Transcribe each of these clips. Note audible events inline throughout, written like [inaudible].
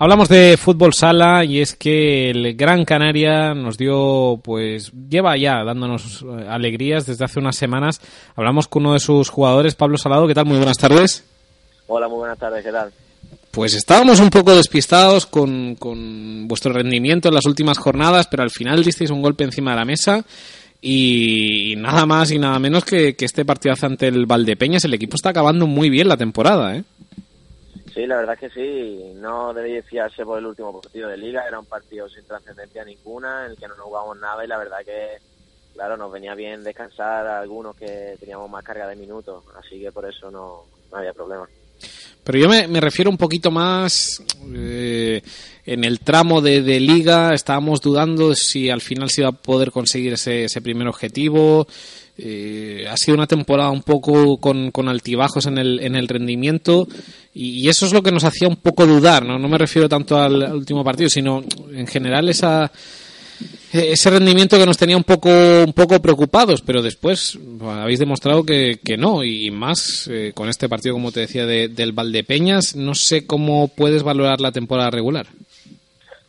Hablamos de fútbol sala y es que el Gran Canaria nos dio, pues lleva ya dándonos eh, alegrías desde hace unas semanas. Hablamos con uno de sus jugadores, Pablo Salado. ¿Qué tal? Muy buenas tardes. Hola, muy buenas tardes. ¿Qué tal? Pues estábamos un poco despistados con, con vuestro rendimiento en las últimas jornadas, pero al final disteis un golpe encima de la mesa y nada más y nada menos que, que este partido ante el Valdepeñas. El equipo está acabando muy bien la temporada, ¿eh? Sí, la verdad es que sí, no debéis fiarse por el último partido de liga, era un partido sin trascendencia ninguna, en el que no nos jugamos nada y la verdad que, claro, nos venía bien descansar a algunos que teníamos más carga de minutos, así que por eso no, había problema. Pero yo me, refiero un poquito más eh, en el tramo de, liga, estábamos dudando si al final se iba a poder conseguir ese, ese primer objetivo. Eh, ha sido una temporada un poco con, con altibajos en el, en el rendimiento y, eso es lo que nos hacía un poco dudar, ¿no? No me refiero tanto al, último partido, sino en general esa ese rendimiento que nos tenía un poco un poco preocupados, pero después habéis demostrado que, que no y más eh, con este partido, como te decía, de, del Valdepeñas. No sé cómo puedes valorar la temporada regular.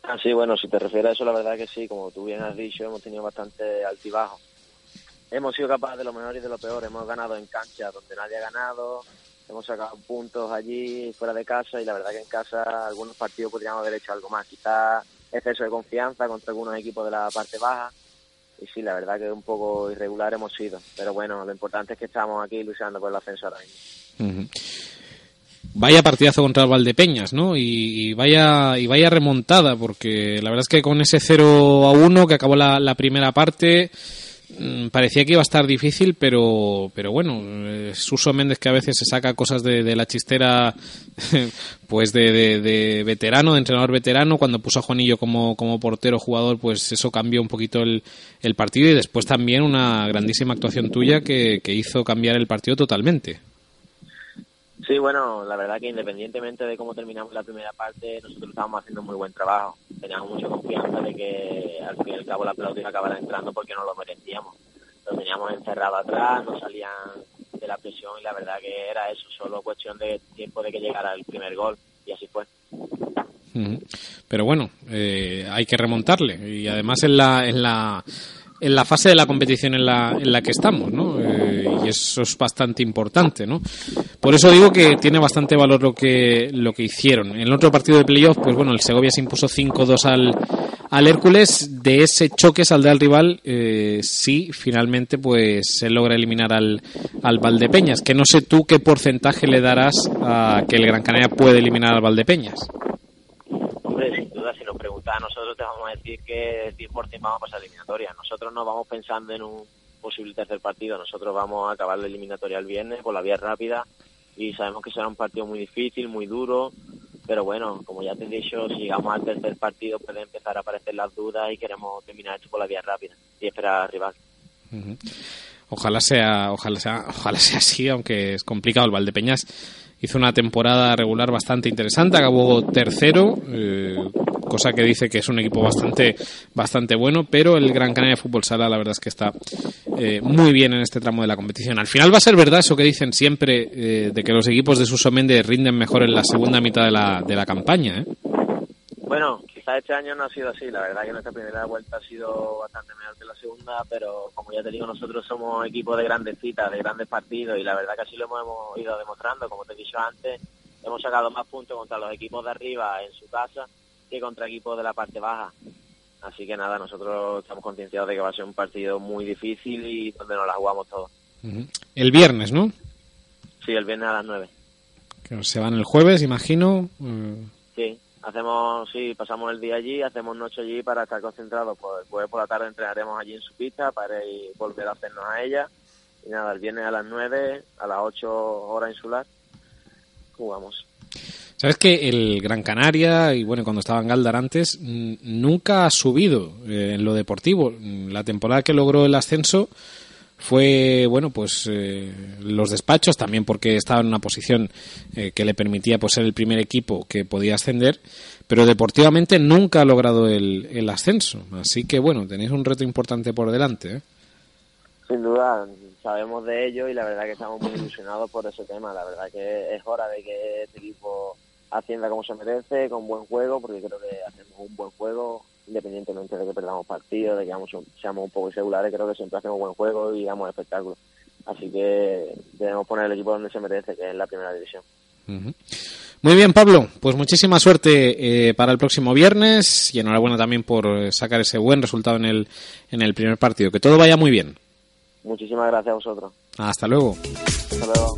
Ah, sí, bueno, si te refieres a eso, la verdad que sí, como tú bien has dicho, hemos tenido bastante altibajo hemos sido capaces de lo mejor y de lo peor. Hemos ganado en cancha donde nadie ha ganado, hemos sacado puntos allí fuera de casa y la verdad que en casa algunos partidos podríamos haber hecho algo más. Quizás exceso de confianza contra algunos equipos de la parte baja. Y sí, la verdad que un poco irregular hemos sido. Pero bueno, lo importante es que estamos aquí luchando por el ascenso ahora mismo. Vaya partidazo contra el Valdepeñas, ¿no? Y, vaya y vaya remontada, porque la verdad es que con ese 0 a 1 que acabó la primera parte, parecía que iba a estar difícil, pero, pero bueno, es Uso Méndez que a veces se saca cosas de, la chistera, [laughs] pues de, veterano, de entrenador veterano, cuando puso a Juanillo como, como portero jugador, pues eso cambió un poquito el, el partido y después también una grandísima actuación tuya que, que hizo cambiar el partido totalmente. Sí, bueno, la verdad que independientemente de cómo terminamos la primera parte, nosotros estábamos haciendo muy buen trabajo. Teníamos mucha confianza de que al fin y al cabo la pelota iba a acabar entrando porque no lo merecíamos. Lo teníamos encerrado atrás, no salían de la presión y la verdad que era eso, solo cuestión de tiempo de que llegara el primer gol y así fue. Pero bueno, eh, hay que remontarle y además en la, en la en la fase de la competición en la, en la que estamos, ¿no? Eh, eso es bastante importante, ¿no? Por eso digo que tiene bastante valor lo que, lo que hicieron. En el otro partido de playoff, pues bueno, el Segovia se impuso 5-2 al, al Hércules. De ese choque saldrá el rival eh, si finalmente pues se logra eliminar al, al Valdepeñas. Que no sé tú qué porcentaje le darás a que el Gran Canaria puede eliminar al Valdepeñas a nosotros te vamos a decir que 100% vamos a pasar eliminatoria. Nosotros no vamos pensando en un posible tercer partido, nosotros vamos a acabar la eliminatoria el viernes por la vía rápida y sabemos que será un partido muy difícil, muy duro, pero bueno, como ya te he dicho, si llegamos al tercer partido pueden empezar a aparecer las dudas y queremos terminar esto por la vía rápida y esperar al rival. Ojalá sea, ojalá sea, ojalá sea así, aunque es complicado. El Valdepeñas hizo una temporada regular bastante interesante, acabó tercero, eh, cosa que dice que es un equipo bastante, bastante bueno, pero el Gran Canaria Fútbol Sala la verdad es que está eh, muy bien en este tramo de la competición. Al final va a ser verdad eso que dicen siempre eh, de que los equipos de Suso Méndez rinden mejor en la segunda mitad de la, de la campaña. ¿eh? Bueno, quizás este año no ha sido así. La verdad que nuestra primera vuelta ha sido bastante mejor que la segunda, pero como ya te digo, nosotros somos equipo de grandes citas, de grandes partidos, y la verdad que así lo hemos ido demostrando. Como te he dicho antes, hemos sacado más puntos contra los equipos de arriba en su casa que contra equipos de la parte baja. Así que nada, nosotros estamos concienciados de que va a ser un partido muy difícil y donde nos la jugamos todos. El viernes, ¿no? Sí, el viernes a las 9. se van el jueves, imagino. Eh. Sí, hacemos, sí, pasamos el día allí, hacemos noche allí para estar concentrados. Pues el jueves por la tarde entrenaremos allí en su pista para ir, volver a hacernos a ella. Y nada, el viernes a las 9, a las 8 horas insular, jugamos. Sabes que el Gran Canaria, y bueno, cuando estaba en Galdar antes, nunca ha subido eh, en lo deportivo. La temporada que logró el ascenso fue, bueno, pues eh, los despachos, también porque estaba en una posición eh, que le permitía pues, ser el primer equipo que podía ascender, pero deportivamente nunca ha logrado el, el ascenso. Así que, bueno, tenéis un reto importante por delante. Sin duda, sabemos de ello y la verdad que estamos muy ilusionados por ese tema. La verdad que es hora de que este equipo Hacienda como se merece, con buen juego, porque creo que hacemos un buen juego, independientemente de que perdamos partidos, de que seamos un poco irregulares, creo que siempre hacemos buen juego y damos espectáculo. Así que debemos poner el equipo donde se merece, que es la primera división. Muy bien, Pablo. Pues muchísima suerte eh, para el próximo viernes y enhorabuena también por eh, sacar ese buen resultado en el, en el primer partido. Que todo vaya muy bien. Muchísimas gracias a vosotros. Hasta luego. Hasta luego.